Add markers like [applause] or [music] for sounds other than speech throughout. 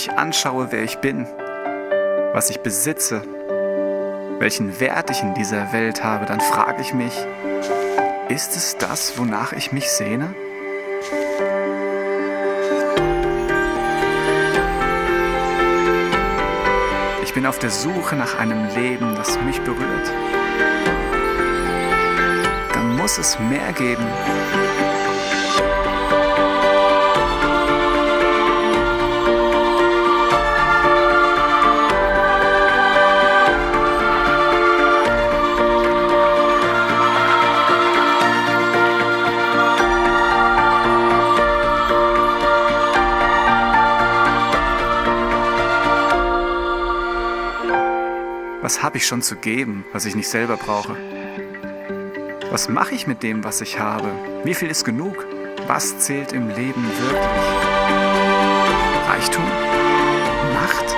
ich mich anschaue, wer ich bin, was ich besitze, welchen Wert ich in dieser Welt habe, dann frage ich mich, ist es das, wonach ich mich sehne? Ich bin auf der Suche nach einem Leben, das mich berührt. Dann muss es mehr geben Was habe ich schon zu geben, was ich nicht selber brauche? Was mache ich mit dem, was ich habe? Wie viel ist genug? Was zählt im Leben wirklich? Reichtum? Macht?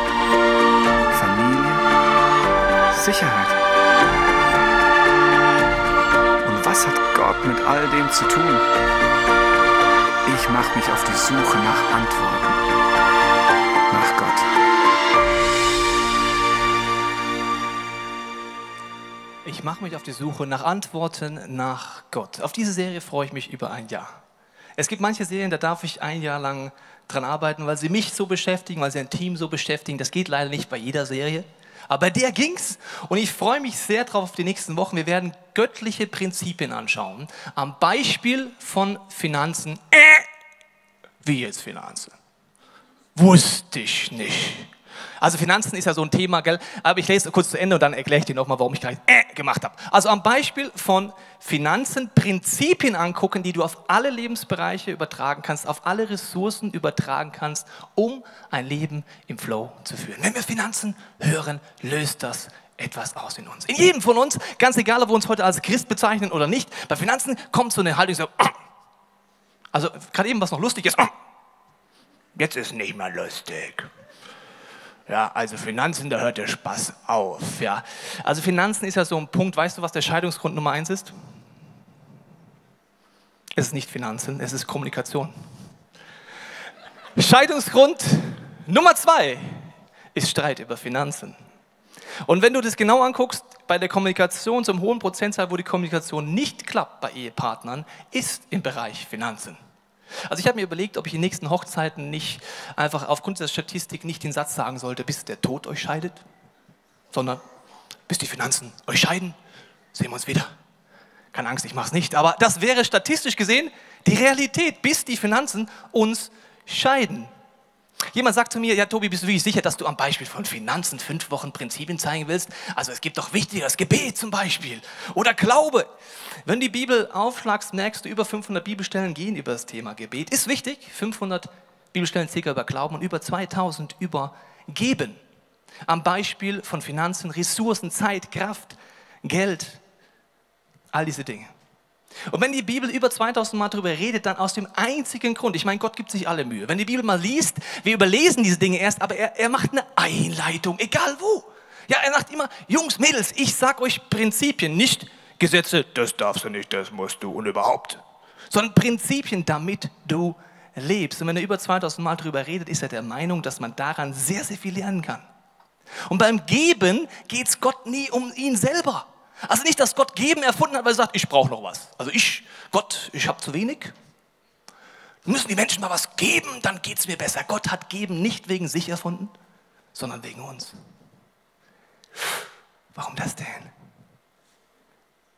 Familie? Sicherheit? Und was hat Gott mit all dem zu tun? Ich mache mich auf die Suche nach Antworten. Mache mich auf die Suche nach Antworten nach Gott. Auf diese Serie freue ich mich über ein Jahr. Es gibt manche Serien, da darf ich ein Jahr lang dran arbeiten, weil sie mich so beschäftigen, weil sie ein Team so beschäftigen. Das geht leider nicht bei jeder Serie. Aber bei der ging's und ich freue mich sehr drauf auf die nächsten Wochen. Wir werden göttliche Prinzipien anschauen. Am Beispiel von Finanzen. Äh, wie jetzt Finanzen? Wusste ich nicht. Also Finanzen ist ja so ein Thema, gell? Aber ich lese kurz zu Ende und dann erkläre ich dir nochmal, warum ich gerade äh gemacht habe. Also am Beispiel von Finanzen Prinzipien angucken, die du auf alle Lebensbereiche übertragen kannst, auf alle Ressourcen übertragen kannst, um ein Leben im Flow zu führen. Wenn wir Finanzen hören, löst das etwas aus in uns. In jedem von uns, ganz egal, ob wir uns heute als Christ bezeichnen oder nicht, bei Finanzen kommt so eine Haltung so, [clears throat] also gerade eben was noch lustig ist, [clears throat] jetzt ist nicht mehr lustig. Ja, also Finanzen, da hört der Spaß auf. Ja. Also Finanzen ist ja so ein Punkt. Weißt du, was der Scheidungsgrund Nummer eins ist? Es ist nicht Finanzen, es ist Kommunikation. Scheidungsgrund Nummer zwei ist Streit über Finanzen. Und wenn du das genau anguckst, bei der Kommunikation, zum hohen Prozentzahl, wo die Kommunikation nicht klappt bei Ehepartnern, ist im Bereich Finanzen. Also ich habe mir überlegt, ob ich in den nächsten Hochzeiten nicht einfach aufgrund der Statistik nicht den Satz sagen sollte, bis der Tod euch scheidet, sondern bis die Finanzen euch scheiden, sehen wir uns wieder. Keine Angst, ich mache es nicht, aber das wäre statistisch gesehen die Realität, bis die Finanzen uns scheiden. Jemand sagt zu mir, ja Tobi, bist du wirklich sicher, dass du am Beispiel von Finanzen fünf Wochen Prinzipien zeigen willst? Also es gibt doch wichtigeres Gebet zum Beispiel oder Glaube. Wenn die Bibel aufschlagst, merkst du, über 500 Bibelstellen gehen über das Thema Gebet. Ist wichtig, 500 Bibelstellen circa über Glauben und über 2000 über Geben. Am Beispiel von Finanzen, Ressourcen, Zeit, Kraft, Geld, all diese Dinge. Und wenn die Bibel über 2000 Mal darüber redet, dann aus dem einzigen Grund, ich meine, Gott gibt sich alle Mühe. Wenn die Bibel mal liest, wir überlesen diese Dinge erst, aber er, er macht eine Einleitung, egal wo. Ja, er sagt immer, Jungs, Mädels, ich sag euch Prinzipien, nicht Gesetze, das darfst du nicht, das musst du und überhaupt. Sondern Prinzipien, damit du lebst. Und wenn er über 2000 Mal darüber redet, ist er der Meinung, dass man daran sehr, sehr viel lernen kann. Und beim Geben geht es Gott nie um ihn selber. Also nicht, dass Gott geben erfunden hat, weil er sagt, ich brauche noch was. Also ich, Gott, ich habe zu wenig. Müssen die Menschen mal was geben, dann geht es mir besser. Gott hat geben nicht wegen sich erfunden, sondern wegen uns. Warum das denn?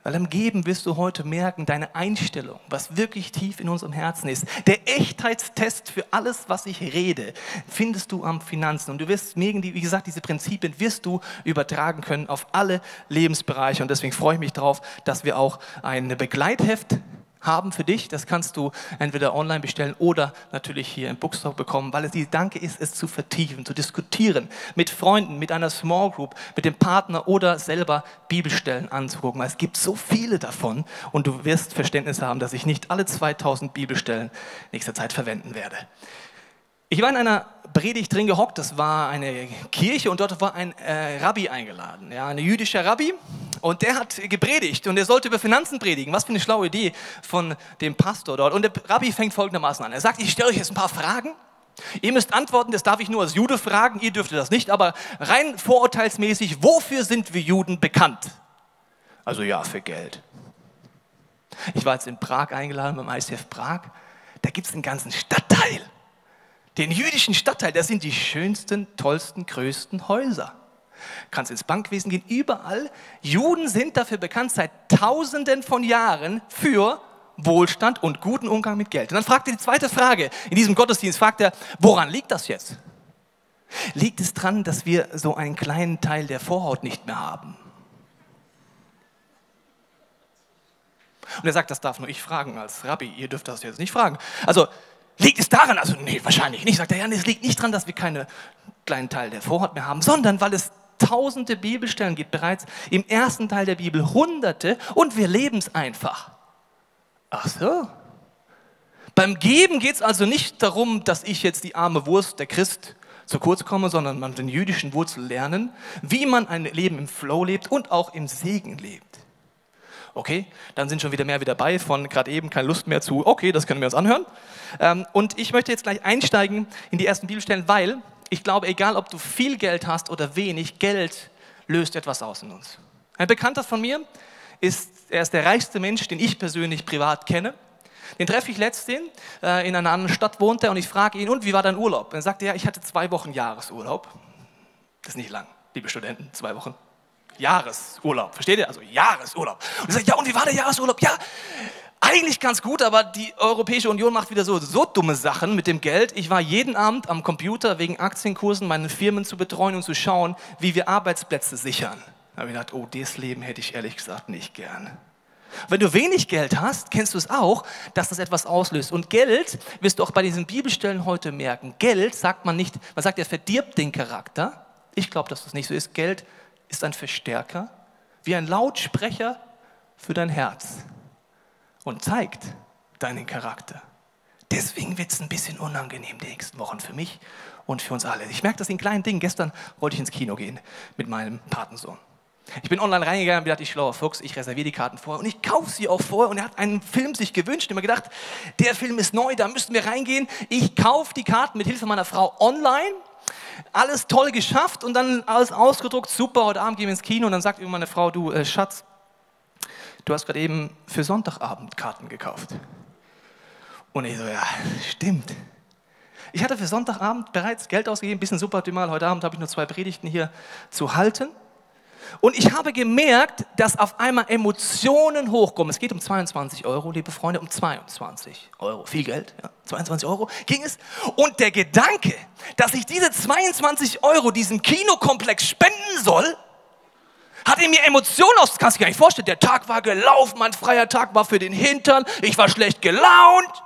Weil im Geben wirst du heute merken, deine Einstellung, was wirklich tief in unserem Herzen ist. Der Echtheitstest für alles, was ich rede, findest du am Finanzen. Und du wirst wie gesagt, diese Prinzipien wirst du übertragen können auf alle Lebensbereiche. Und deswegen freue ich mich darauf, dass wir auch ein Begleitheft haben für dich. Das kannst du entweder online bestellen oder natürlich hier im Bookstore bekommen, weil es die Danke ist, es zu vertiefen, zu diskutieren, mit Freunden, mit einer Small Group, mit dem Partner oder selber Bibelstellen anzugucken. Es gibt so viele davon und du wirst Verständnis haben, dass ich nicht alle 2000 Bibelstellen nächster Zeit verwenden werde. Ich war in einer Predigt drin gehockt, das war eine Kirche und dort war ein äh, Rabbi eingeladen, ja, ein jüdischer Rabbi und der hat gepredigt und er sollte über Finanzen predigen. Was für eine schlaue Idee von dem Pastor dort. Und der Rabbi fängt folgendermaßen an. Er sagt, ich stelle euch jetzt ein paar Fragen Ihr müsst antworten, das darf ich nur als Jude fragen, ihr dürft das nicht, aber rein vorurteilsmäßig, wofür sind wir Juden bekannt? Also ja, für Geld. Ich war jetzt in Prag eingeladen beim ICF Prag. Da gibt es einen ganzen Stadtteil. Den jüdischen Stadtteil, das sind die schönsten, tollsten, größten Häuser. Kannst ins Bankwesen gehen, überall. Juden sind dafür bekannt seit Tausenden von Jahren für Wohlstand und guten Umgang mit Geld. Und dann fragt er die zweite Frage. In diesem Gottesdienst fragt er, woran liegt das jetzt? Liegt es daran, dass wir so einen kleinen Teil der Vorhaut nicht mehr haben? Und er sagt, das darf nur ich fragen als Rabbi, ihr dürft das jetzt nicht fragen. Also liegt es daran, also nee, wahrscheinlich nicht, sagt er, ja, es liegt nicht daran, dass wir keinen kleinen Teil der Vorhaut mehr haben, sondern weil es tausende Bibelstellen gibt, bereits im ersten Teil der Bibel hunderte und wir leben es einfach. Ach so. Beim Geben geht es also nicht darum, dass ich jetzt die arme Wurst, der Christ, zu kurz komme, sondern man den jüdischen Wurzel lernen, wie man ein Leben im Flow lebt und auch im Segen lebt. Okay, dann sind schon wieder mehr wieder dabei von gerade eben keine Lust mehr zu, okay, das können wir uns anhören. Ähm, und ich möchte jetzt gleich einsteigen in die ersten Bibelstellen, weil ich glaube, egal ob du viel Geld hast oder wenig, Geld löst etwas aus in uns. Ein Bekannter von mir ist, er ist der reichste Mensch, den ich persönlich privat kenne. Den treffe ich letztens, äh, in einer anderen Stadt wohnt er und ich frage ihn, und wie war dein Urlaub? Und er sagt, ja, ich hatte zwei Wochen Jahresurlaub. Das ist nicht lang, liebe Studenten, zwei Wochen. Jahresurlaub, versteht ihr? Also Jahresurlaub. Und er sagt, ja, und wie war der Jahresurlaub? Ja, eigentlich ganz gut, aber die Europäische Union macht wieder so, so dumme Sachen mit dem Geld. Ich war jeden Abend am Computer wegen Aktienkursen, meine Firmen zu betreuen und zu schauen, wie wir Arbeitsplätze sichern. Da habe ich gedacht, oh, das Leben hätte ich ehrlich gesagt nicht gern. Wenn du wenig Geld hast, kennst du es auch, dass das etwas auslöst. Und Geld, wirst du auch bei diesen Bibelstellen heute merken, Geld sagt man nicht, man sagt, er verdirbt den Charakter. Ich glaube, dass das nicht so ist. Geld ist ein Verstärker, wie ein Lautsprecher für dein Herz und zeigt deinen Charakter. Deswegen wird es ein bisschen unangenehm die nächsten Wochen für mich und für uns alle. Ich merke das in kleinen Dingen. Gestern wollte ich ins Kino gehen mit meinem Patensohn. Ich bin online reingegangen und dachte, ich schlauer Fuchs, ich reserviere die Karten vorher und ich kaufe sie auch vorher. Und er hat einen Film sich gewünscht. Mir gedacht, der Film ist neu, da müssten wir reingehen. Ich kaufe die Karten mit Hilfe meiner Frau online. Alles toll geschafft und dann alles ausgedruckt. Super, heute Abend gehen wir ins Kino. Und dann sagt irgendwann meine Frau, du äh, Schatz, du hast gerade eben für Sonntagabend Karten gekauft. Und ich so, ja, stimmt. Ich hatte für Sonntagabend bereits Geld ausgegeben, ein bisschen suboptimal. Heute Abend habe ich nur zwei Predigten hier zu halten. Und ich habe gemerkt, dass auf einmal Emotionen hochkommen. Es geht um 22 Euro, liebe Freunde, um 22 Euro. Viel Geld, ja, 22 Euro ging es. Und der Gedanke, dass ich diese 22 Euro diesem Kinokomplex spenden soll, hat in mir Emotionen aus. Kannst du dir gar nicht vorstellen. Der Tag war gelaufen, mein freier Tag war für den Hintern. Ich war schlecht gelaunt.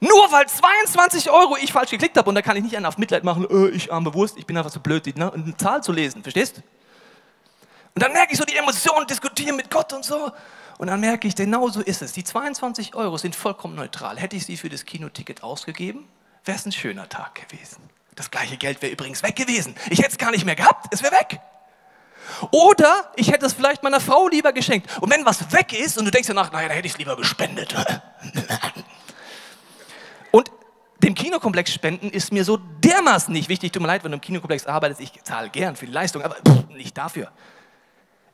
Nur weil 22 Euro ich falsch geklickt habe und da kann ich nicht einen auf Mitleid machen, äh, ich arme Wurst, ich bin einfach so blöd, ne, eine Zahl zu lesen, verstehst? Und dann merke ich so die Emotionen, diskutieren mit Gott und so. Und dann merke ich, genau so ist es. Die 22 Euro sind vollkommen neutral. Hätte ich sie für das Kinoticket ausgegeben, wäre es ein schöner Tag gewesen. Das gleiche Geld wäre übrigens weg gewesen. Ich hätte es gar nicht mehr gehabt, es wäre weg. Oder ich hätte es vielleicht meiner Frau lieber geschenkt. Und wenn was weg ist und du denkst danach, naja, da hätte ich es lieber gespendet. Und dem Kinokomplex spenden ist mir so dermaßen nicht wichtig. Tut mir leid, wenn du im Kinokomplex arbeitest, ich zahle gern für die Leistung, aber nicht dafür.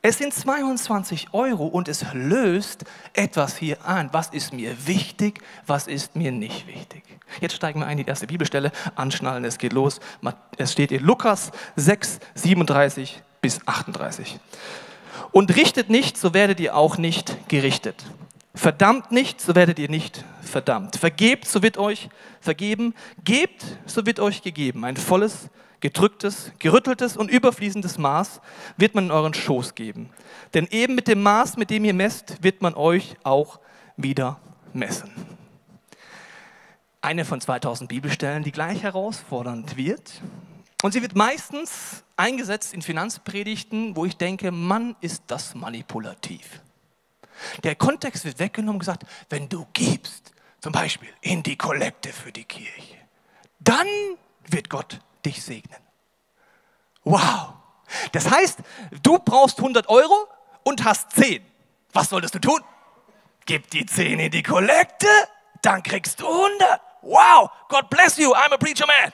Es sind 22 Euro und es löst etwas hier an. Was ist mir wichtig, was ist mir nicht wichtig? Jetzt steigen wir ein in die erste Bibelstelle, anschnallen, es geht los. Es steht in Lukas 6, 37 bis 38. Und richtet nicht, so werdet ihr auch nicht gerichtet. Verdammt nicht, so werdet ihr nicht verdammt. Vergebt, so wird euch vergeben. Gebt, so wird euch gegeben. Ein volles gedrücktes, gerütteltes und überfließendes Maß wird man in euren Schoß geben. Denn eben mit dem Maß, mit dem ihr messt, wird man euch auch wieder messen. Eine von 2000 Bibelstellen, die gleich herausfordernd wird. Und sie wird meistens eingesetzt in Finanzpredigten, wo ich denke, Mann, ist das manipulativ. Der Kontext wird weggenommen und gesagt, wenn du gibst, zum Beispiel in die Kollekte für die Kirche, dann wird Gott dich segnen. Wow. Das heißt, du brauchst 100 Euro und hast 10. Was solltest du tun? Gib die 10 in die Kollekte, dann kriegst du 100. Wow, God bless you, I'm a preacher man.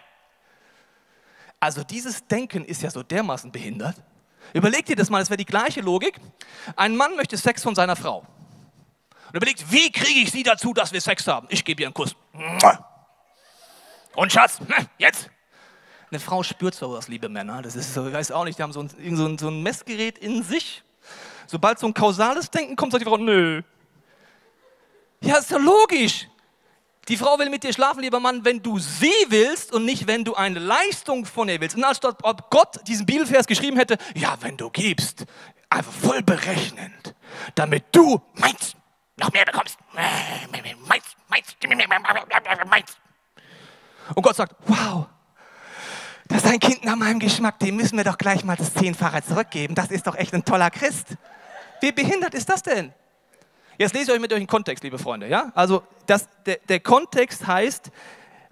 Also dieses Denken ist ja so dermaßen behindert. Überleg dir das mal, es wäre die gleiche Logik. Ein Mann möchte Sex von seiner Frau. Und überlegt, wie kriege ich sie dazu, dass wir Sex haben? Ich gebe ihr einen Kuss. Und Schatz, hm, jetzt. Eine Frau spürt sowas, liebe Männer. Das ist so, ich weiß auch nicht, die haben so ein, so ein, so ein Messgerät in sich. Sobald so ein kausales Denken kommt, sagt die Frau, nö. Ja, ist ja logisch. Die Frau will mit dir schlafen, lieber Mann, wenn du sie willst und nicht, wenn du eine Leistung von ihr willst. Und anstatt ob Gott diesen Bibelvers geschrieben hätte, ja, wenn du gibst, einfach voll berechnend, damit du meins noch mehr bekommst. Meins, meins, meins. Und Gott sagt, wow, das ist ein Kind nach meinem Geschmack, dem müssen wir doch gleich mal das Zehnfache zurückgeben. Das ist doch echt ein toller Christ. Wie behindert ist das denn? Jetzt lese ich euch mit euch den Kontext, liebe Freunde. Ja? Also das, der, der Kontext heißt,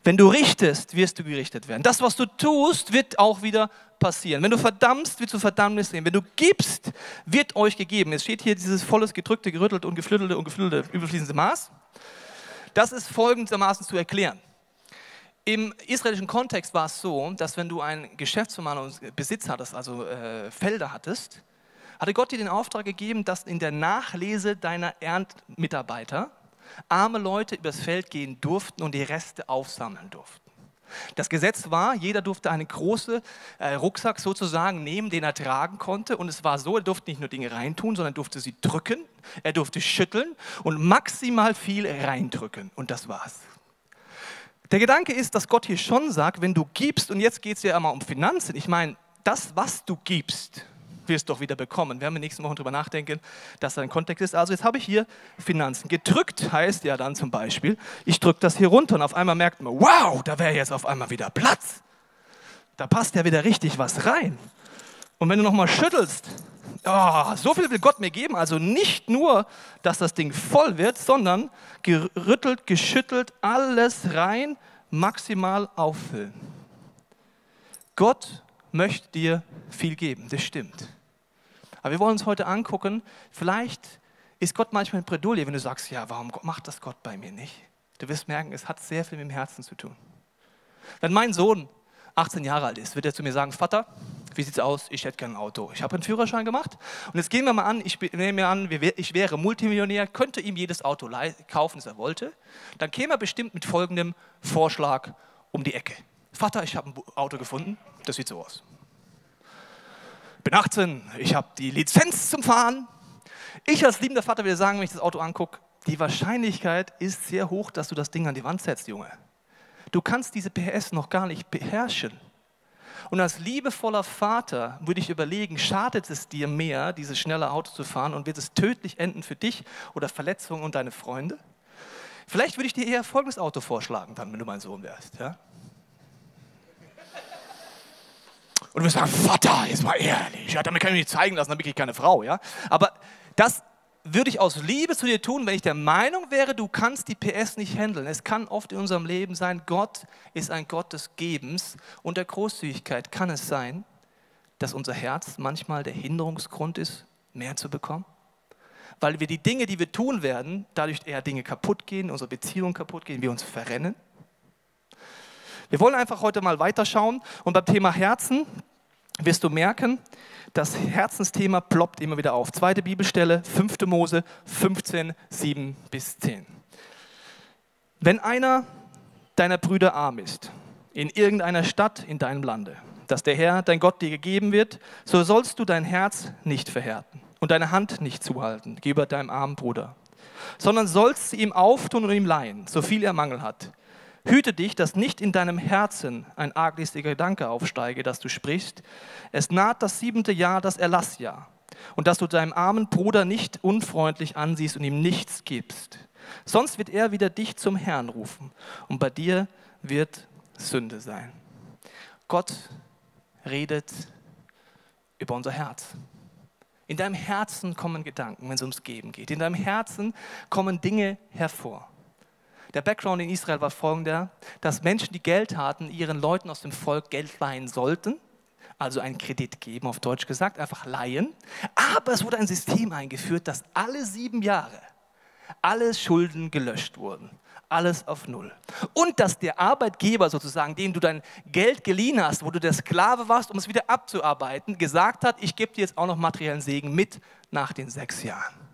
wenn du richtest, wirst du gerichtet werden. Das, was du tust, wird auch wieder passieren. Wenn du verdammst, wird du Verdammnis sehen. Wenn du gibst, wird euch gegeben. Es steht hier dieses volles, gedrückte, gerüttelte und geflügelte und geflügelte überfließende Maß. Das ist folgendermaßen zu erklären. Im israelischen Kontext war es so, dass wenn du einen Geschäftsmann und Besitz hattest, also äh, Felder hattest, hatte Gott dir den Auftrag gegeben, dass in der Nachlese deiner Erntmitarbeiter arme Leute übers Feld gehen durften und die Reste aufsammeln durften. Das Gesetz war, jeder durfte einen großen äh, Rucksack sozusagen nehmen, den er tragen konnte. Und es war so, er durfte nicht nur Dinge reintun, sondern durfte sie drücken, er durfte schütteln und maximal viel reindrücken. Und das war's. Der Gedanke ist, dass Gott hier schon sagt, wenn du gibst, und jetzt geht es ja immer um Finanzen, ich meine, das, was du gibst, wirst du doch wieder bekommen. Wir werden in den nächsten Wochen darüber nachdenken, dass da ein Kontext ist. Also jetzt habe ich hier Finanzen. Gedrückt heißt ja dann zum Beispiel, ich drücke das hier runter und auf einmal merkt man, wow, da wäre jetzt auf einmal wieder Platz. Da passt ja wieder richtig was rein. Und wenn du nochmal schüttelst, oh, so viel will Gott mir geben. Also nicht nur, dass das Ding voll wird, sondern gerüttelt, geschüttelt, alles rein, maximal auffüllen. Gott möchte dir viel geben, das stimmt. Aber wir wollen uns heute angucken, vielleicht ist Gott manchmal in Bredouille, wenn du sagst, ja, warum macht das Gott bei mir nicht? Du wirst merken, es hat sehr viel mit dem Herzen zu tun. Wenn mein Sohn 18 Jahre alt ist, wird er zu mir sagen, Vater, wie sieht es aus? Ich hätte gerne ein Auto. Ich habe einen Führerschein gemacht und jetzt gehen wir mal an, ich nehme mir an, ich wäre Multimillionär, könnte ihm jedes Auto kaufen, das er wollte. Dann käme er bestimmt mit folgendem Vorschlag um die Ecke. Vater, ich habe ein Auto gefunden, das sieht so aus. Bin 18, ich habe die Lizenz zum Fahren. Ich als liebender Vater würde sagen, wenn ich das Auto angucke, die Wahrscheinlichkeit ist sehr hoch, dass du das Ding an die Wand setzt, Junge. Du kannst diese PS noch gar nicht beherrschen. Und als liebevoller Vater würde ich überlegen, schadet es dir mehr, dieses schnelle Auto zu fahren und wird es tödlich enden für dich oder Verletzungen und deine Freunde? Vielleicht würde ich dir eher folgendes Auto vorschlagen, dann, wenn du mein Sohn wärst. Ja? Und du wirst sagen, Vater, jetzt mal ehrlich, ja, damit kann ich mich nicht zeigen lassen, dann bin ich keine Frau. Ja? Aber das würde ich aus Liebe zu dir tun, wenn ich der Meinung wäre, du kannst die PS nicht handeln. Es kann oft in unserem Leben sein, Gott ist ein Gott des Gebens und der Großzügigkeit kann es sein, dass unser Herz manchmal der Hinderungsgrund ist, mehr zu bekommen. Weil wir die Dinge, die wir tun werden, dadurch eher Dinge kaputt gehen, unsere Beziehungen kaputt gehen, wir uns verrennen. Wir wollen einfach heute mal weiterschauen und beim Thema Herzen wirst du merken, das Herzensthema ploppt immer wieder auf. Zweite Bibelstelle, 5. Mose 15, 7 bis 10. Wenn einer deiner Brüder arm ist, in irgendeiner Stadt in deinem Lande, das der Herr, dein Gott, dir gegeben wird, so sollst du dein Herz nicht verhärten und deine Hand nicht zuhalten gegenüber deinem armen Bruder, sondern sollst sie ihm auftun und ihm leihen, so viel er Mangel hat Hüte dich, dass nicht in deinem Herzen ein arglistiger Gedanke aufsteige, dass du sprichst. Es naht das siebente Jahr, das Erlassjahr. Und dass du deinem armen Bruder nicht unfreundlich ansiehst und ihm nichts gibst. Sonst wird er wieder dich zum Herrn rufen. Und bei dir wird Sünde sein. Gott redet über unser Herz. In deinem Herzen kommen Gedanken, wenn es ums Geben geht. In deinem Herzen kommen Dinge hervor. Der Background in Israel war folgender, dass Menschen, die Geld hatten, ihren Leuten aus dem Volk Geld leihen sollten, also einen Kredit geben, auf Deutsch gesagt, einfach leihen. Aber es wurde ein System eingeführt, dass alle sieben Jahre alle Schulden gelöscht wurden. alles auf Null. Und dass der Arbeitgeber sozusagen, dem du dein Geld geliehen hast, wo du der Sklave warst, um es wieder abzuarbeiten, gesagt hat, ich gebe dir jetzt auch noch materiellen Segen mit nach den sechs Jahren.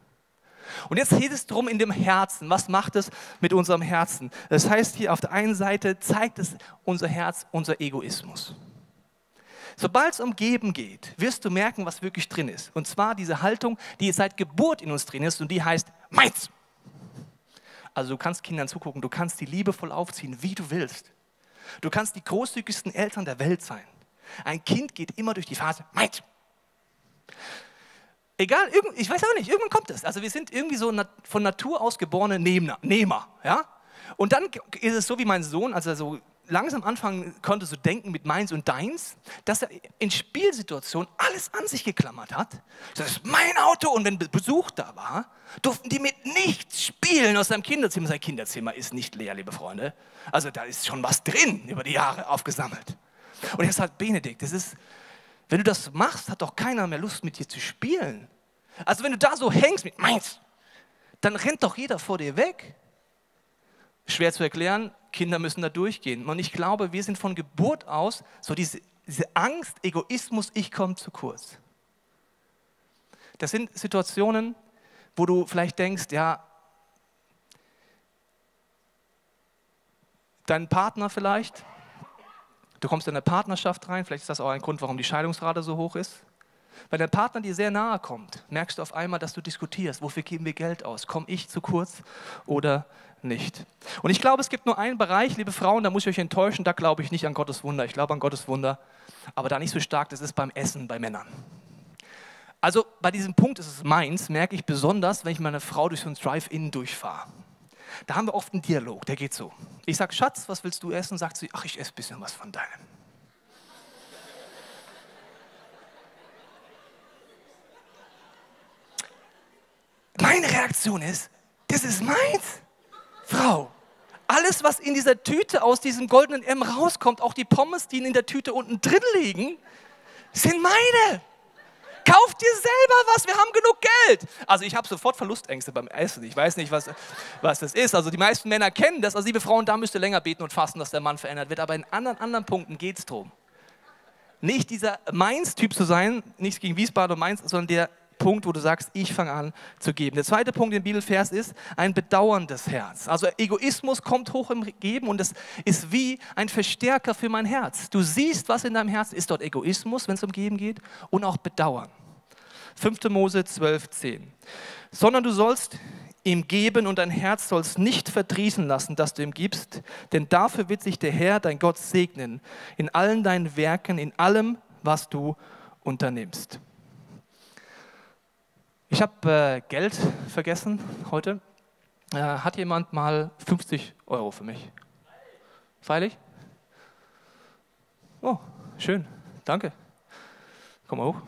Und jetzt geht es darum in dem Herzen. Was macht es mit unserem Herzen? Das heißt hier auf der einen Seite zeigt es unser Herz, unser Egoismus. Sobald es um Geben geht, wirst du merken, was wirklich drin ist. Und zwar diese Haltung, die seit Geburt in uns drin ist und die heißt meins. Also du kannst Kindern zugucken, du kannst die liebevoll aufziehen, wie du willst. Du kannst die großzügigsten Eltern der Welt sein. Ein Kind geht immer durch die Phase meins. Egal, ich weiß auch nicht, irgendwann kommt es. Also wir sind irgendwie so von Natur aus geborene Nehmer. Ja? Und dann ist es so wie mein Sohn, als er so langsam anfangen konnte zu denken mit meins und deins, dass er in Spielsituationen alles an sich geklammert hat. Das ist mein Auto und wenn Besuch da war, durften die mit nichts spielen aus seinem Kinderzimmer. Sein Kinderzimmer ist nicht leer, liebe Freunde. Also da ist schon was drin über die Jahre aufgesammelt. Und jetzt sagt Benedikt, das ist, wenn du das machst, hat doch keiner mehr Lust mit dir zu spielen. Also wenn du da so hängst mit meins, dann rennt doch jeder vor dir weg. Schwer zu erklären, Kinder müssen da durchgehen. Und ich glaube, wir sind von Geburt aus so diese, diese Angst, Egoismus, ich komme zu kurz. Das sind Situationen, wo du vielleicht denkst, ja, dein Partner vielleicht, du kommst in eine Partnerschaft rein, vielleicht ist das auch ein Grund, warum die Scheidungsrate so hoch ist. Wenn der Partner dir sehr nahe kommt, merkst du auf einmal, dass du diskutierst, wofür geben wir Geld aus? Komme ich zu kurz oder nicht? Und ich glaube, es gibt nur einen Bereich, liebe Frauen, da muss ich euch enttäuschen, da glaube ich nicht an Gottes Wunder. Ich glaube an Gottes Wunder, aber da nicht so stark, das ist beim Essen bei Männern. Also bei diesem Punkt ist es meins, merke ich besonders, wenn ich meine Frau durch so ein Drive-In durchfahre. Da haben wir oft einen Dialog, der geht so. Ich sage, Schatz, was willst du essen? Sagt sie, ach, ich esse ein bisschen was von deinem. Meine Reaktion ist, das ist meins. Frau, alles, was in dieser Tüte aus diesem goldenen M rauskommt, auch die Pommes, die in der Tüte unten drin liegen, sind meine. Kauf dir selber was, wir haben genug Geld. Also ich habe sofort Verlustängste beim Essen. Ich weiß nicht, was, was das ist. Also die meisten Männer kennen das. Also liebe Frauen, da müsst ihr länger beten und fasten, dass der Mann verändert wird. Aber in anderen, anderen Punkten geht es darum. Nicht dieser Mainz-Typ zu sein, nichts gegen Wiesbaden und Mainz, sondern der Punkt, wo du sagst, ich fange an zu geben. Der zweite Punkt im Bibelvers ist ein bedauerndes Herz. Also Egoismus kommt hoch im Geben und es ist wie ein Verstärker für mein Herz. Du siehst, was in deinem Herzen ist dort Egoismus, wenn es um Geben geht und auch Bedauern. 5. Mose 12, 10. Sondern du sollst ihm geben und dein Herz sollst nicht verdrießen lassen, dass du ihm gibst, denn dafür wird sich der Herr, dein Gott, segnen, in allen deinen Werken, in allem, was du unternimmst. Ich habe äh, Geld vergessen heute. Äh, hat jemand mal 50 Euro für mich? Freilich? Oh, schön. Danke. Komm mal hoch.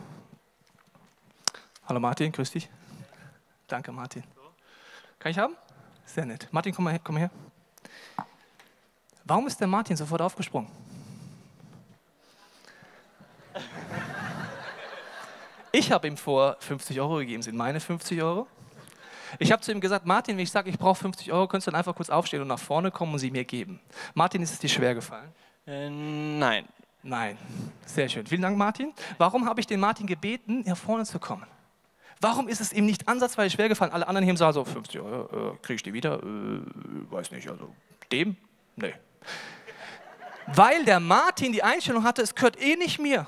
Hallo Martin, grüß dich. Danke Martin. Kann ich haben? Sehr nett. Martin, komm mal her. Komm her. Warum ist der Martin sofort aufgesprungen? Ich habe ihm vor 50 Euro gegeben, sind meine 50 Euro. Ich habe zu ihm gesagt, Martin, wenn ich sage, ich brauche 50 Euro, könntest du dann einfach kurz aufstehen und nach vorne kommen und sie mir geben. Martin, ist es dir schwer gefallen? Äh, nein. Nein. Sehr schön. Vielen Dank, Martin. Warum habe ich den Martin gebeten, nach vorne zu kommen? Warum ist es ihm nicht ansatzweise schwer gefallen? Alle anderen hier im Saal so, 50 Euro, äh, kriege ich die wieder? Äh, weiß nicht, also dem? Nee. Weil der Martin die Einstellung hatte, es gehört eh nicht mir.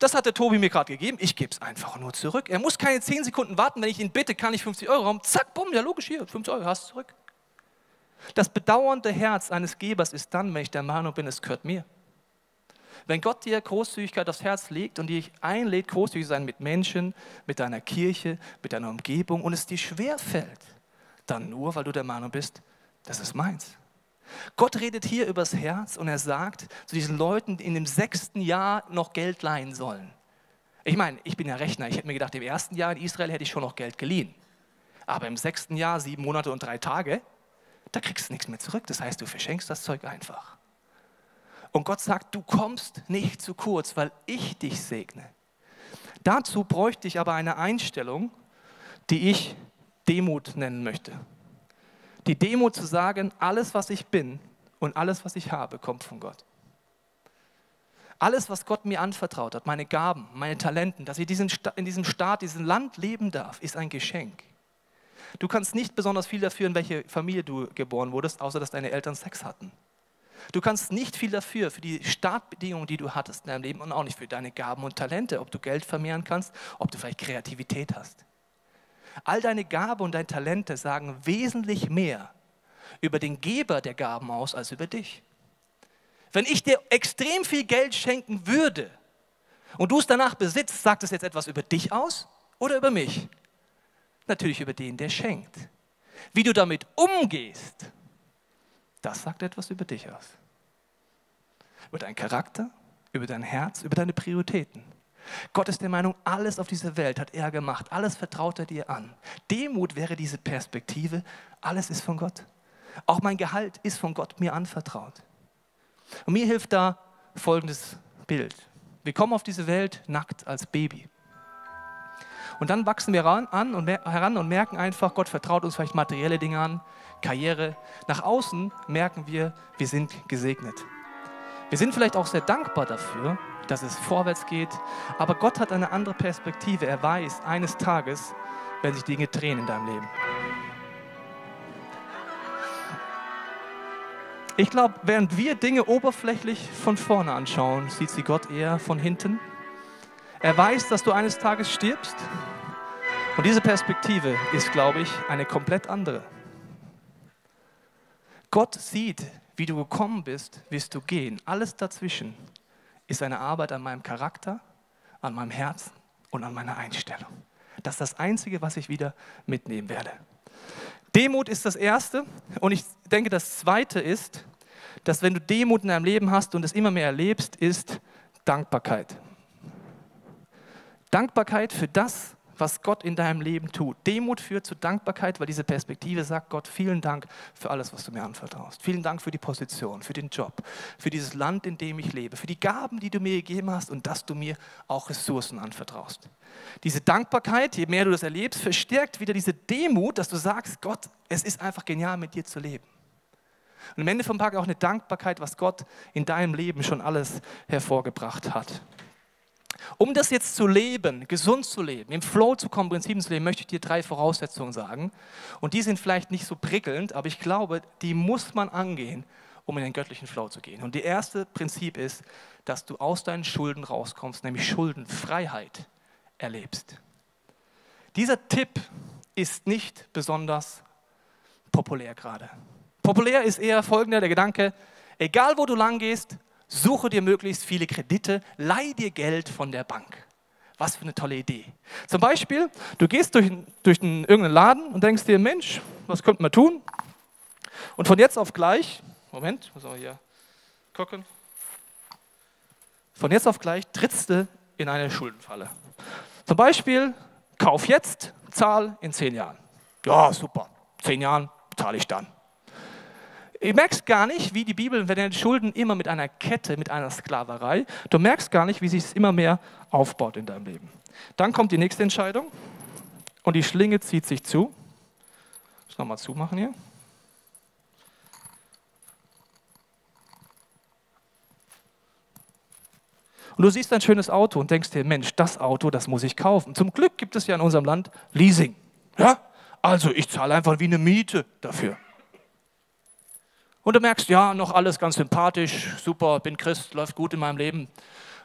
Das hat der Tobi mir gerade gegeben. Ich gebe es einfach nur zurück. Er muss keine 10 Sekunden warten. Wenn ich ihn bitte, kann ich 50 Euro haben. Zack, bumm, ja logisch hier, 50 Euro, hast du zurück. Das bedauernde Herz eines Gebers ist dann, wenn ich der Meinung bin, es gehört mir. Wenn Gott dir Großzügigkeit aufs Herz legt und dich einlädt, großzügig zu sein mit Menschen, mit deiner Kirche, mit deiner Umgebung und es dir schwer fällt, dann nur, weil du der Meinung bist, das ist meins. Gott redet hier übers Herz und er sagt zu diesen Leuten, die in dem sechsten Jahr noch Geld leihen sollen. Ich meine, ich bin ja Rechner. Ich hätte mir gedacht, im ersten Jahr in Israel hätte ich schon noch Geld geliehen. Aber im sechsten Jahr, sieben Monate und drei Tage, da kriegst du nichts mehr zurück. Das heißt, du verschenkst das Zeug einfach. Und Gott sagt, du kommst nicht zu kurz, weil ich dich segne. Dazu bräuchte ich aber eine Einstellung, die ich Demut nennen möchte. Die Demut zu sagen, alles, was ich bin und alles, was ich habe, kommt von Gott. Alles, was Gott mir anvertraut hat, meine Gaben, meine Talenten, dass ich diesen, in diesem Staat, diesem Land leben darf, ist ein Geschenk. Du kannst nicht besonders viel dafür, in welche Familie du geboren wurdest, außer dass deine Eltern Sex hatten. Du kannst nicht viel dafür, für die Startbedingungen, die du hattest in deinem Leben und auch nicht für deine Gaben und Talente, ob du Geld vermehren kannst, ob du vielleicht Kreativität hast. All deine Gaben und deine Talente sagen wesentlich mehr über den Geber der Gaben aus als über dich. Wenn ich dir extrem viel Geld schenken würde und du es danach besitzt, sagt es jetzt etwas über dich aus oder über mich? Natürlich über den, der schenkt. Wie du damit umgehst, das sagt etwas über dich aus. Über deinen Charakter, über dein Herz, über deine Prioritäten. Gott ist der Meinung, alles auf dieser Welt hat er gemacht, alles vertraut er dir an. Demut wäre diese Perspektive, alles ist von Gott. Auch mein Gehalt ist von Gott mir anvertraut. Und mir hilft da folgendes Bild. Wir kommen auf diese Welt nackt als Baby. Und dann wachsen wir ran, an und heran und merken einfach, Gott vertraut uns vielleicht materielle Dinge an, Karriere. Nach außen merken wir, wir sind gesegnet. Wir sind vielleicht auch sehr dankbar dafür, dass es vorwärts geht, aber Gott hat eine andere Perspektive. Er weiß, eines Tages werden sich Dinge drehen in deinem Leben. Ich glaube, während wir Dinge oberflächlich von vorne anschauen, sieht sie Gott eher von hinten. Er weiß, dass du eines Tages stirbst. Und diese Perspektive ist, glaube ich, eine komplett andere. Gott sieht, wie du gekommen bist, wirst du gehen. Alles dazwischen ist eine Arbeit an meinem Charakter, an meinem Herzen und an meiner Einstellung. Das ist das Einzige, was ich wieder mitnehmen werde. Demut ist das Erste. Und ich denke, das Zweite ist, dass wenn du Demut in deinem Leben hast und es immer mehr erlebst, ist Dankbarkeit. Dankbarkeit für das, was Gott in deinem Leben tut. Demut führt zu Dankbarkeit, weil diese Perspektive sagt, Gott, vielen Dank für alles, was du mir anvertraust. Vielen Dank für die Position, für den Job, für dieses Land, in dem ich lebe, für die Gaben, die du mir gegeben hast und dass du mir auch Ressourcen anvertraust. Diese Dankbarkeit, je mehr du das erlebst, verstärkt wieder diese Demut, dass du sagst, Gott, es ist einfach genial, mit dir zu leben. Und am Ende vom Tag auch eine Dankbarkeit, was Gott in deinem Leben schon alles hervorgebracht hat. Um das jetzt zu leben, gesund zu leben, im Flow zu kommen, Prinzipien zu leben, möchte ich dir drei Voraussetzungen sagen. Und die sind vielleicht nicht so prickelnd, aber ich glaube, die muss man angehen, um in den göttlichen Flow zu gehen. Und das erste Prinzip ist, dass du aus deinen Schulden rauskommst, nämlich Schuldenfreiheit erlebst. Dieser Tipp ist nicht besonders populär gerade. Populär ist eher folgender der Gedanke, egal wo du lang gehst, suche dir möglichst viele Kredite, leih dir Geld von der Bank. Was für eine tolle Idee. Zum Beispiel, du gehst durch, durch einen, irgendeinen Laden und denkst dir, Mensch, was könnte man tun? Und von jetzt auf gleich, Moment, muss auch hier gucken. Von jetzt auf gleich trittst du in eine Schuldenfalle. Zum Beispiel, kauf jetzt, zahl in zehn Jahren. Ja, super. Zehn Jahren zahle ich dann. Du merkst gar nicht, wie die Bibel, wenn deine Schulden immer mit einer Kette, mit einer Sklaverei, du merkst gar nicht, wie sich es immer mehr aufbaut in deinem Leben. Dann kommt die nächste Entscheidung und die Schlinge zieht sich zu. Ich nochmal zumachen hier. Und du siehst ein schönes Auto und denkst dir, Mensch, das Auto, das muss ich kaufen. Zum Glück gibt es ja in unserem Land Leasing. Ja? Also ich zahle einfach wie eine Miete dafür. Und du merkst, ja, noch alles ganz sympathisch, super, bin Christ, läuft gut in meinem Leben.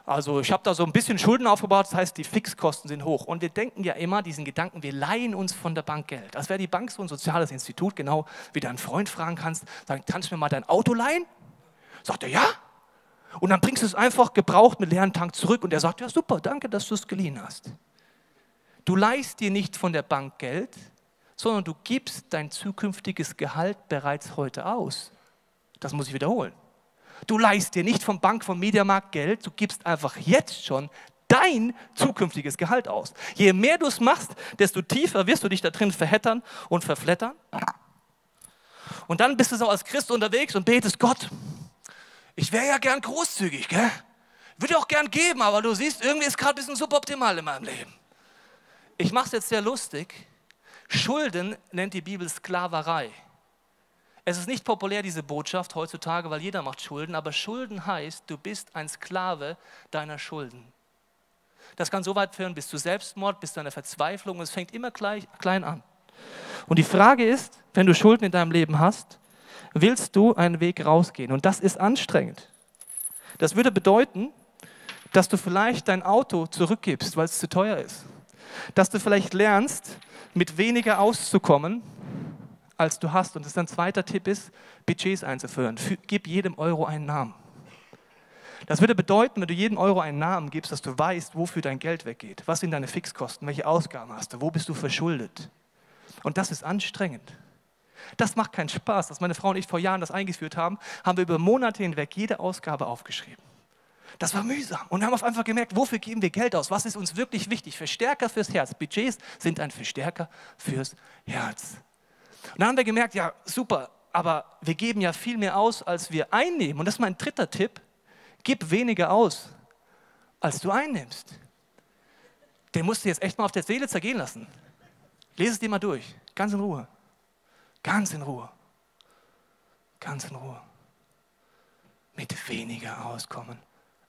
Also ich habe da so ein bisschen Schulden aufgebaut, das heißt, die Fixkosten sind hoch. Und wir denken ja immer diesen Gedanken, wir leihen uns von der Bank Geld. Als wäre die Bank so ein soziales Institut, genau wie deinen Freund fragen kannst, sagen, kannst du mir mal dein Auto leihen? Sagt er, ja. Und dann bringst du es einfach gebraucht mit leeren Tank zurück und er sagt, ja super, danke, dass du es geliehen hast. Du leihst dir nicht von der Bank Geld, sondern du gibst dein zukünftiges Gehalt bereits heute aus. Das muss ich wiederholen. Du leihst dir nicht vom Bank, vom Mediamarkt Geld, du gibst einfach jetzt schon dein zukünftiges Gehalt aus. Je mehr du es machst, desto tiefer wirst du dich da drin verhettern und verflettern. Und dann bist du so als Christ unterwegs und betest Gott. Ich wäre ja gern großzügig, gell? Würde auch gern geben, aber du siehst, irgendwie ist gerade ein bisschen suboptimal in meinem Leben. Ich mache es jetzt sehr lustig. Schulden nennt die Bibel Sklaverei. Es ist nicht populär, diese Botschaft heutzutage, weil jeder macht Schulden, aber Schulden heißt, du bist ein Sklave deiner Schulden. Das kann so weit führen bis zu Selbstmord, bis zu einer Verzweiflung es fängt immer gleich, klein an. Und die Frage ist, wenn du Schulden in deinem Leben hast, willst du einen Weg rausgehen? Und das ist anstrengend. Das würde bedeuten, dass du vielleicht dein Auto zurückgibst, weil es zu teuer ist. Dass du vielleicht lernst, mit weniger auszukommen, als du hast. Und das ist ein zweiter Tipp ist, Budgets einzuführen. Gib jedem Euro einen Namen. Das würde bedeuten, wenn du jedem Euro einen Namen gibst, dass du weißt, wofür dein Geld weggeht. Was sind deine Fixkosten? Welche Ausgaben hast du? Wo bist du verschuldet? Und das ist anstrengend. Das macht keinen Spaß. Als meine Frau und ich vor Jahren das eingeführt haben, haben wir über Monate hinweg jede Ausgabe aufgeschrieben. Das war mühsam. Und haben auf einfach gemerkt, wofür geben wir Geld aus? Was ist uns wirklich wichtig? Verstärker fürs Herz. Budgets sind ein Verstärker fürs Herz. Und dann haben wir gemerkt, ja, super, aber wir geben ja viel mehr aus, als wir einnehmen. Und das ist mein dritter Tipp. Gib weniger aus, als du einnimmst. Den musst du jetzt echt mal auf der Seele zergehen lassen. Lese es dir mal durch, ganz in Ruhe. Ganz in Ruhe. Ganz in Ruhe. Mit weniger auskommen,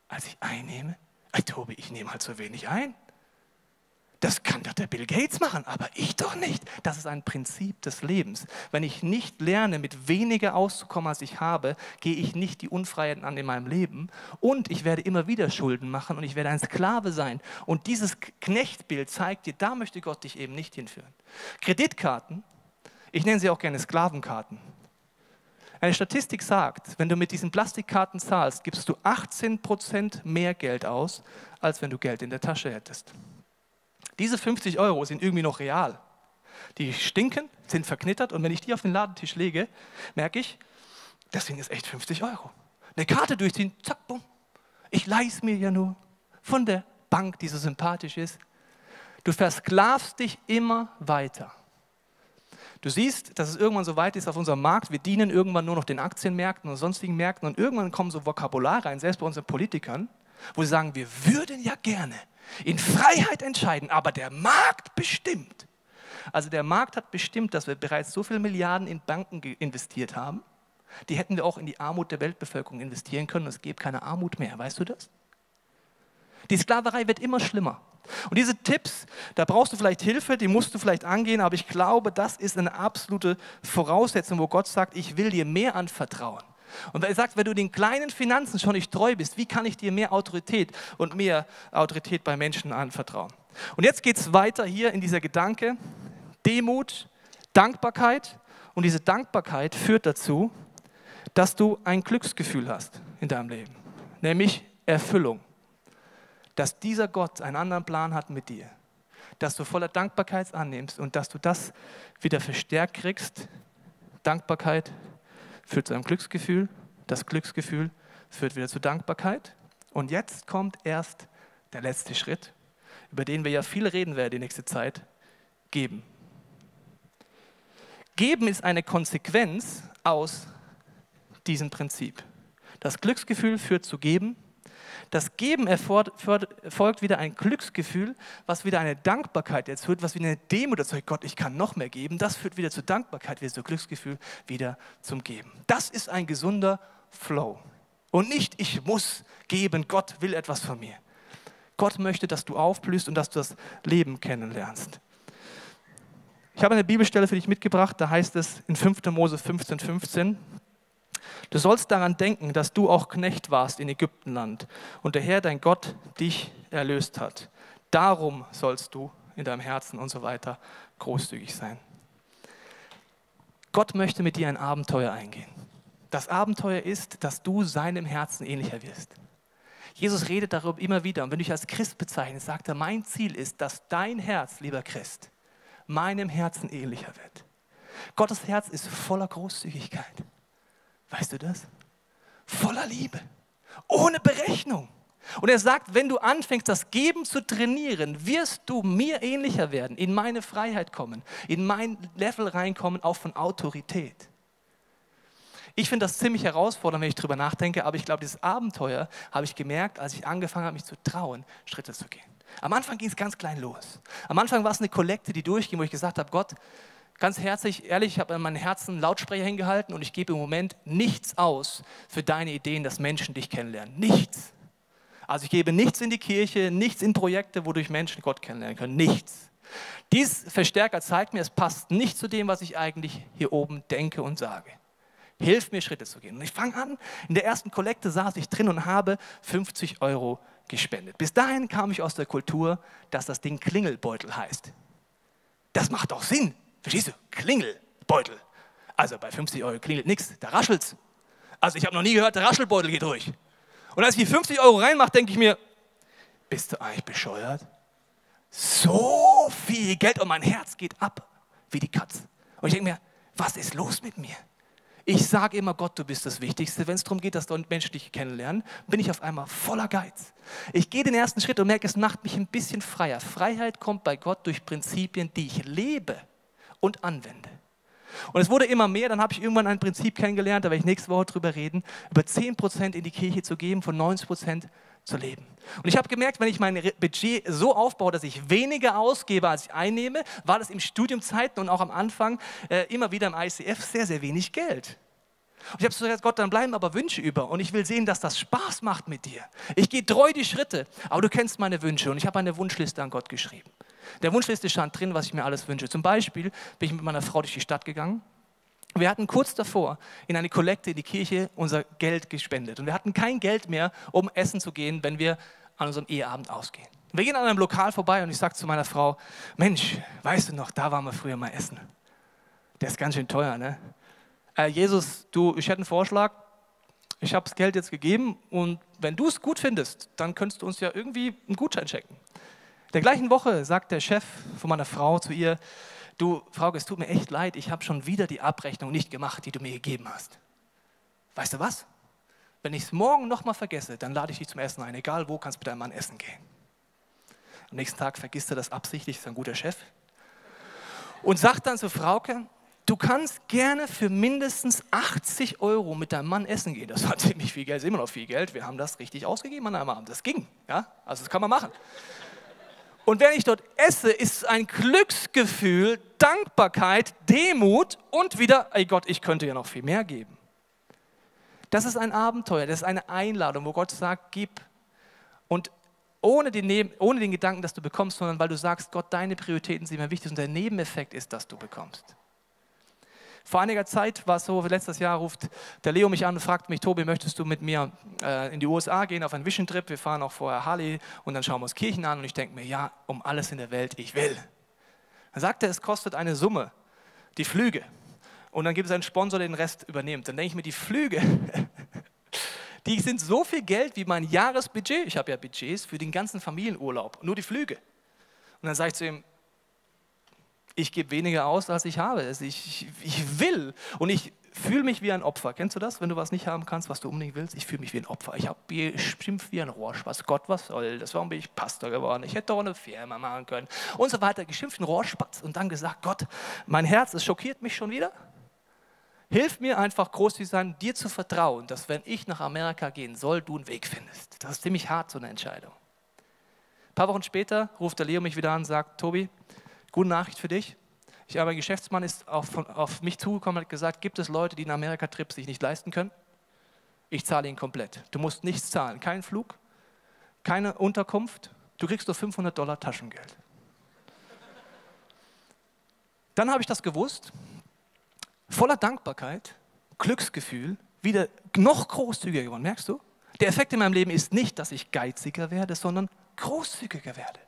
als ich einnehme. Ey, Tobi, ich nehme halt so wenig ein. Das kann doch der Bill Gates machen, aber ich doch nicht. Das ist ein Prinzip des Lebens. Wenn ich nicht lerne, mit weniger auszukommen, als ich habe, gehe ich nicht die Unfreiheiten an in meinem Leben und ich werde immer wieder Schulden machen und ich werde ein Sklave sein. Und dieses Knechtbild zeigt dir, da möchte Gott dich eben nicht hinführen. Kreditkarten, ich nenne sie auch gerne Sklavenkarten. Eine Statistik sagt, wenn du mit diesen Plastikkarten zahlst, gibst du 18% mehr Geld aus, als wenn du Geld in der Tasche hättest. Diese 50 Euro sind irgendwie noch real. Die stinken, sind verknittert und wenn ich die auf den Ladentisch lege, merke ich, das Ding ist echt 50 Euro. Eine Karte durchziehen, zack, bumm. Ich leih's mir ja nur von der Bank, die so sympathisch ist. Du versklavst dich immer weiter. Du siehst, dass es irgendwann so weit ist auf unserem Markt, wir dienen irgendwann nur noch den Aktienmärkten und sonstigen Märkten und irgendwann kommen so Vokabular rein, selbst bei unseren Politikern, wo sie sagen, wir würden ja gerne in Freiheit entscheiden, aber der Markt bestimmt. Also der Markt hat bestimmt, dass wir bereits so viele Milliarden in Banken investiert haben. Die hätten wir auch in die Armut der Weltbevölkerung investieren können. Es gäbe keine Armut mehr. Weißt du das? Die Sklaverei wird immer schlimmer. Und diese Tipps, da brauchst du vielleicht Hilfe, die musst du vielleicht angehen, aber ich glaube, das ist eine absolute Voraussetzung, wo Gott sagt, ich will dir mehr anvertrauen. Und er sagt, wenn du den kleinen Finanzen schon nicht treu bist, wie kann ich dir mehr Autorität und mehr Autorität bei Menschen anvertrauen? Und jetzt geht es weiter hier in dieser Gedanke, Demut, Dankbarkeit. Und diese Dankbarkeit führt dazu, dass du ein Glücksgefühl hast in deinem Leben, nämlich Erfüllung. Dass dieser Gott einen anderen Plan hat mit dir, dass du voller Dankbarkeit annimmst und dass du das wieder verstärkt kriegst. Dankbarkeit führt zu einem Glücksgefühl. Das Glücksgefühl führt wieder zu Dankbarkeit. Und jetzt kommt erst der letzte Schritt, über den wir ja viel reden werden die nächste Zeit, geben. Geben ist eine Konsequenz aus diesem Prinzip. Das Glücksgefühl führt zu Geben das Geben erfolgt wieder ein Glücksgefühl, was wieder eine Dankbarkeit erzeugt, was wieder eine Demut erzeugt. Gott, ich kann noch mehr geben. Das führt wieder zur Dankbarkeit, wieder zu Glücksgefühl, wieder zum Geben. Das ist ein gesunder Flow. Und nicht, ich muss geben, Gott will etwas von mir. Gott möchte, dass du aufblühst und dass du das Leben kennenlernst. Ich habe eine Bibelstelle für dich mitgebracht, da heißt es in 5. Mose 15, 15, Du sollst daran denken, dass du auch Knecht warst in Ägyptenland und der Herr, dein Gott, dich erlöst hat. Darum sollst du in deinem Herzen und so weiter großzügig sein. Gott möchte mit dir ein Abenteuer eingehen. Das Abenteuer ist, dass du seinem Herzen ähnlicher wirst. Jesus redet darüber immer wieder. Und wenn du dich als Christ bezeichnest, sagt er, mein Ziel ist, dass dein Herz, lieber Christ, meinem Herzen ähnlicher wird. Gottes Herz ist voller Großzügigkeit. Weißt du das? Voller Liebe, ohne Berechnung. Und er sagt, wenn du anfängst, das Geben zu trainieren, wirst du mir ähnlicher werden, in meine Freiheit kommen, in mein Level reinkommen, auch von Autorität. Ich finde das ziemlich herausfordernd, wenn ich darüber nachdenke, aber ich glaube, dieses Abenteuer habe ich gemerkt, als ich angefangen habe, mich zu trauen, Schritte zu gehen. Am Anfang ging es ganz klein los. Am Anfang war es eine Kollekte, die durchging, wo ich gesagt habe, Gott, ganz herzlich, ehrlich, ich habe in meinem Herzen einen Lautsprecher hingehalten und ich gebe im Moment nichts aus für deine Ideen, dass Menschen dich kennenlernen. Nichts. Also ich gebe nichts in die Kirche, nichts in Projekte, wodurch Menschen Gott kennenlernen können. Nichts. Dies Verstärker zeigt mir, es passt nicht zu dem, was ich eigentlich hier oben denke und sage. Hilf mir, Schritte zu gehen. Und ich fange an, in der ersten Kollekte saß ich drin und habe 50 Euro gespendet. Bis dahin kam ich aus der Kultur, dass das Ding Klingelbeutel heißt. Das macht doch Sinn. Verstehst du? Klingelbeutel. Also bei 50 Euro klingelt nichts, da raschelt's. Also ich habe noch nie gehört, der Raschelbeutel geht durch. Und als ich die 50 Euro reinmache, denke ich mir, bist du eigentlich bescheuert? So viel Geld und mein Herz geht ab wie die Katze. Und ich denke mir, was ist los mit mir? Ich sage immer, Gott, du bist das Wichtigste. Wenn es darum geht, dass Menschen dich kennenlernen, bin ich auf einmal voller Geiz. Ich gehe den ersten Schritt und merke, es macht mich ein bisschen freier. Freiheit kommt bei Gott durch Prinzipien, die ich lebe und anwende. Und es wurde immer mehr, dann habe ich irgendwann ein Prinzip kennengelernt, da werde ich nächste Woche drüber reden, über 10% in die Kirche zu geben, von 90% zu leben. Und ich habe gemerkt, wenn ich mein Budget so aufbaue, dass ich weniger ausgebe, als ich einnehme, war das im Studiumzeiten und auch am Anfang äh, immer wieder im ICF sehr, sehr wenig Geld. Und ich habe gesagt, Gott, dann bleiben aber Wünsche über. Und ich will sehen, dass das Spaß macht mit dir. Ich gehe treu die Schritte, aber du kennst meine Wünsche. Und ich habe eine Wunschliste an Gott geschrieben. Der Wunschliste stand drin, was ich mir alles wünsche. Zum Beispiel bin ich mit meiner Frau durch die Stadt gegangen wir hatten kurz davor in eine Kollekte in die Kirche unser Geld gespendet. Und wir hatten kein Geld mehr, um essen zu gehen, wenn wir an unserem Eheabend ausgehen. Wir gehen an einem Lokal vorbei und ich sage zu meiner Frau, Mensch, weißt du noch, da waren wir früher mal essen. Der ist ganz schön teuer, ne? Äh, Jesus, du, ich hätte einen Vorschlag. Ich habe das Geld jetzt gegeben und wenn du es gut findest, dann könntest du uns ja irgendwie einen Gutschein checken. Der gleichen Woche sagt der Chef von meiner Frau zu ihr, du Frauke, es tut mir echt leid, ich habe schon wieder die Abrechnung nicht gemacht, die du mir gegeben hast. Weißt du was? Wenn ich es morgen nochmal vergesse, dann lade ich dich zum Essen ein. Egal wo, kannst du mit deinem Mann essen gehen. Am nächsten Tag vergisst er das absichtlich, ist ein guter Chef. Und sagt dann zu Frauke, du kannst gerne für mindestens 80 Euro mit deinem Mann essen gehen. Das war [laughs] ziemlich viel Geld, ist immer noch viel Geld. Wir haben das richtig ausgegeben an einem Abend. Das ging. Ja? Also das kann man machen. Und wenn ich dort esse, ist es ein Glücksgefühl, Dankbarkeit, Demut und wieder, ey Gott, ich könnte ja noch viel mehr geben. Das ist ein Abenteuer, das ist eine Einladung, wo Gott sagt, gib. Und ohne den, ohne den Gedanken, dass du bekommst, sondern weil du sagst, Gott, deine Prioritäten sind mir wichtig und der Nebeneffekt ist, dass du bekommst. Vor einiger Zeit war es so, letztes Jahr ruft der Leo mich an und fragt mich, Tobi, möchtest du mit mir äh, in die USA gehen auf einen Vision Trip? Wir fahren auch vorher Harley und dann schauen wir uns Kirchen an und ich denke mir, ja, um alles in der Welt, ich will. Dann sagt er, es kostet eine Summe, die Flüge. Und dann gibt es einen Sponsor, der den Rest übernimmt. Dann denke ich mir, die Flüge, [laughs] die sind so viel Geld wie mein Jahresbudget. Ich habe ja Budgets für den ganzen Familienurlaub, nur die Flüge. Und dann sage ich zu ihm, ich gebe weniger aus, als ich habe. Also ich, ich will und ich fühle mich wie ein Opfer. Kennst du das, wenn du was nicht haben kannst, was du unbedingt willst? Ich fühle mich wie ein Opfer. Ich habe geschimpft wie ein Rohrspatz. Gott, was soll das? Warum bin ich Pastor geworden? Ich hätte doch eine Firma machen können. Und so weiter. Geschimpft ein Rohrspatz. Und dann gesagt, Gott, mein Herz, es schockiert mich schon wieder. Hilf mir einfach groß zu sein, dir zu vertrauen, dass wenn ich nach Amerika gehen soll, du einen Weg findest. Das ist ziemlich hart, so eine Entscheidung. Ein paar Wochen später ruft der Leo mich wieder an und sagt, Tobi, Gute Nachricht für dich. Ich habe ein Geschäftsmann ist auf, auf mich zugekommen und hat gesagt, gibt es Leute, die einen Amerika-Trip sich nicht leisten können? Ich zahle ihn komplett. Du musst nichts zahlen. Kein Flug, keine Unterkunft. Du kriegst nur 500 Dollar Taschengeld. Dann habe ich das gewusst. Voller Dankbarkeit, Glücksgefühl, wieder noch großzügiger geworden. Merkst du? Der Effekt in meinem Leben ist nicht, dass ich geiziger werde, sondern großzügiger werde.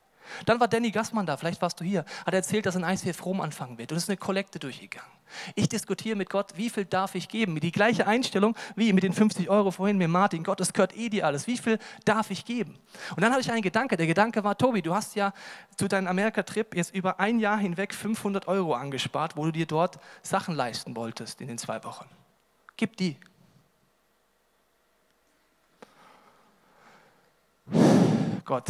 Dann war Danny Gassmann da, vielleicht warst du hier, hat erzählt, dass ein ICF Rom anfangen wird. Und es ist eine Kollekte durchgegangen. Ich diskutiere mit Gott, wie viel darf ich geben? Die gleiche Einstellung wie mit den 50 Euro vorhin mit Martin. Gott, es gehört eh dir alles. Wie viel darf ich geben? Und dann hatte ich einen Gedanke. Der Gedanke war, Tobi, du hast ja zu deinem Amerika-Trip jetzt über ein Jahr hinweg 500 Euro angespart, wo du dir dort Sachen leisten wolltest in den zwei Wochen. Gib die. Gott,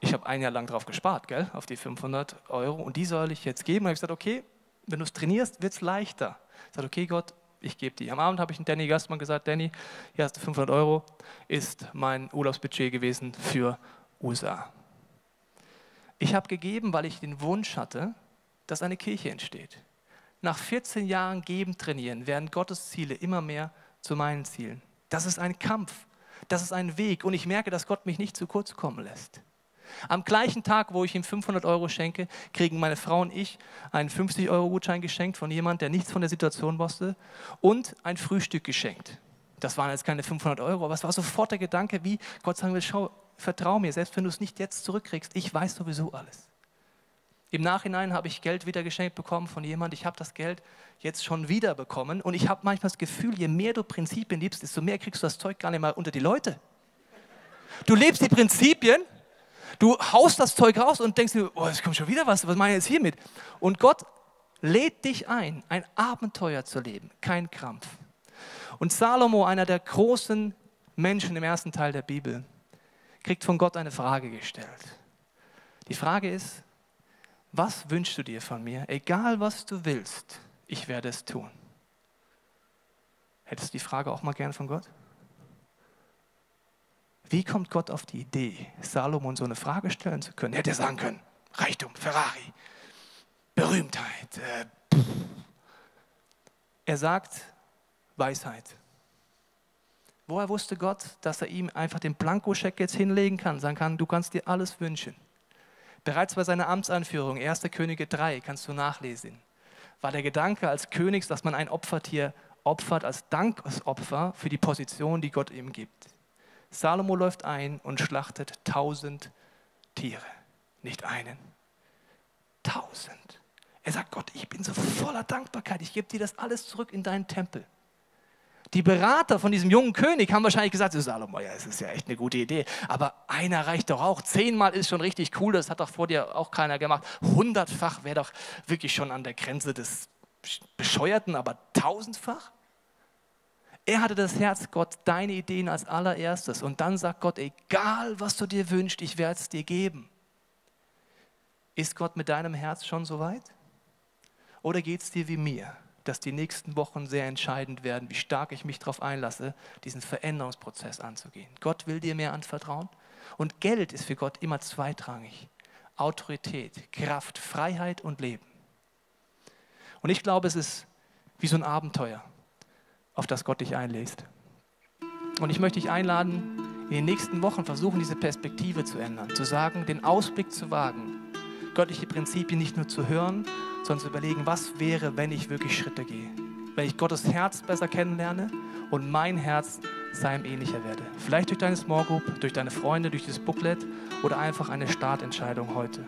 ich habe ein Jahr lang drauf gespart, gell, auf die 500 Euro und die soll ich jetzt geben. Und ich gesagt, okay, wenn du es trainierst, wird es leichter. Ich habe okay Gott, ich gebe die. Am Abend habe ich Danny Gastmann gesagt, Danny, hier hast du 500 Euro, ist mein Urlaubsbudget gewesen für USA. Ich habe gegeben, weil ich den Wunsch hatte, dass eine Kirche entsteht. Nach 14 Jahren Geben, Trainieren werden Gottes Ziele immer mehr zu meinen Zielen. Das ist ein Kampf, das ist ein Weg und ich merke, dass Gott mich nicht zu kurz kommen lässt. Am gleichen Tag, wo ich ihm 500 Euro schenke, kriegen meine Frau und ich einen 50-Euro-Gutschein geschenkt von jemandem, der nichts von der Situation wusste und ein Frühstück geschenkt. Das waren jetzt keine 500 Euro, aber es war sofort der Gedanke, wie Gott sagen will, schau, vertrau mir, selbst wenn du es nicht jetzt zurückkriegst, ich weiß sowieso alles. Im Nachhinein habe ich Geld wieder geschenkt bekommen von jemandem, ich habe das Geld jetzt schon wieder bekommen und ich habe manchmal das Gefühl, je mehr du Prinzipien liebst, desto mehr kriegst du das Zeug gar nicht mal unter die Leute. Du lebst die Prinzipien, du haust das Zeug raus und denkst dir, oh, es kommt schon wieder was, was meine ich jetzt hiermit? Und Gott lädt dich ein, ein Abenteuer zu leben, kein Krampf. Und Salomo, einer der großen Menschen im ersten Teil der Bibel, kriegt von Gott eine Frage gestellt. Die Frage ist, was wünschst du dir von mir? Egal was du willst, ich werde es tun. Hättest du die Frage auch mal gern von Gott? Wie kommt Gott auf die Idee, Salomon so eine Frage stellen zu können? Hätte er sagen können, Reichtum, Ferrari, Berühmtheit. Äh, er sagt Weisheit. Woher wusste Gott, dass er ihm einfach den Blankoscheck jetzt hinlegen kann, sagen kann, du kannst dir alles wünschen? Bereits bei seiner Amtsanführung, 1. Könige 3, kannst du nachlesen, war der Gedanke als Königs, dass man ein Opfertier opfert als Dankesopfer für die Position, die Gott ihm gibt. Salomo läuft ein und schlachtet tausend Tiere, nicht einen. Tausend. Er sagt Gott, ich bin so voller Dankbarkeit, ich gebe dir das alles zurück in deinen Tempel. Die Berater von diesem jungen König haben wahrscheinlich gesagt, Salomo, ja, es ist ja echt eine gute Idee, aber einer reicht doch auch. Zehnmal ist schon richtig cool, das hat doch vor dir auch keiner gemacht. Hundertfach wäre doch wirklich schon an der Grenze des Bescheuerten, aber tausendfach? Er hatte das Herz, Gott, deine Ideen als allererstes. Und dann sagt Gott, egal was du dir wünschst, ich werde es dir geben. Ist Gott mit deinem Herz schon so weit? Oder geht es dir wie mir? dass die nächsten Wochen sehr entscheidend werden, wie stark ich mich darauf einlasse, diesen Veränderungsprozess anzugehen. Gott will dir mehr anvertrauen und Geld ist für Gott immer zweitrangig. Autorität, Kraft, Freiheit und Leben. Und ich glaube, es ist wie so ein Abenteuer, auf das Gott dich einlädt. Und ich möchte dich einladen, in den nächsten Wochen versuchen, diese Perspektive zu ändern, zu sagen, den Ausblick zu wagen, göttliche Prinzipien nicht nur zu hören, sondern zu überlegen, was wäre, wenn ich wirklich Schritte gehe. Wenn ich Gottes Herz besser kennenlerne und mein Herz seinem ähnlicher werde. Vielleicht durch deine Small Group, durch deine Freunde, durch dieses Booklet oder einfach eine Startentscheidung heute.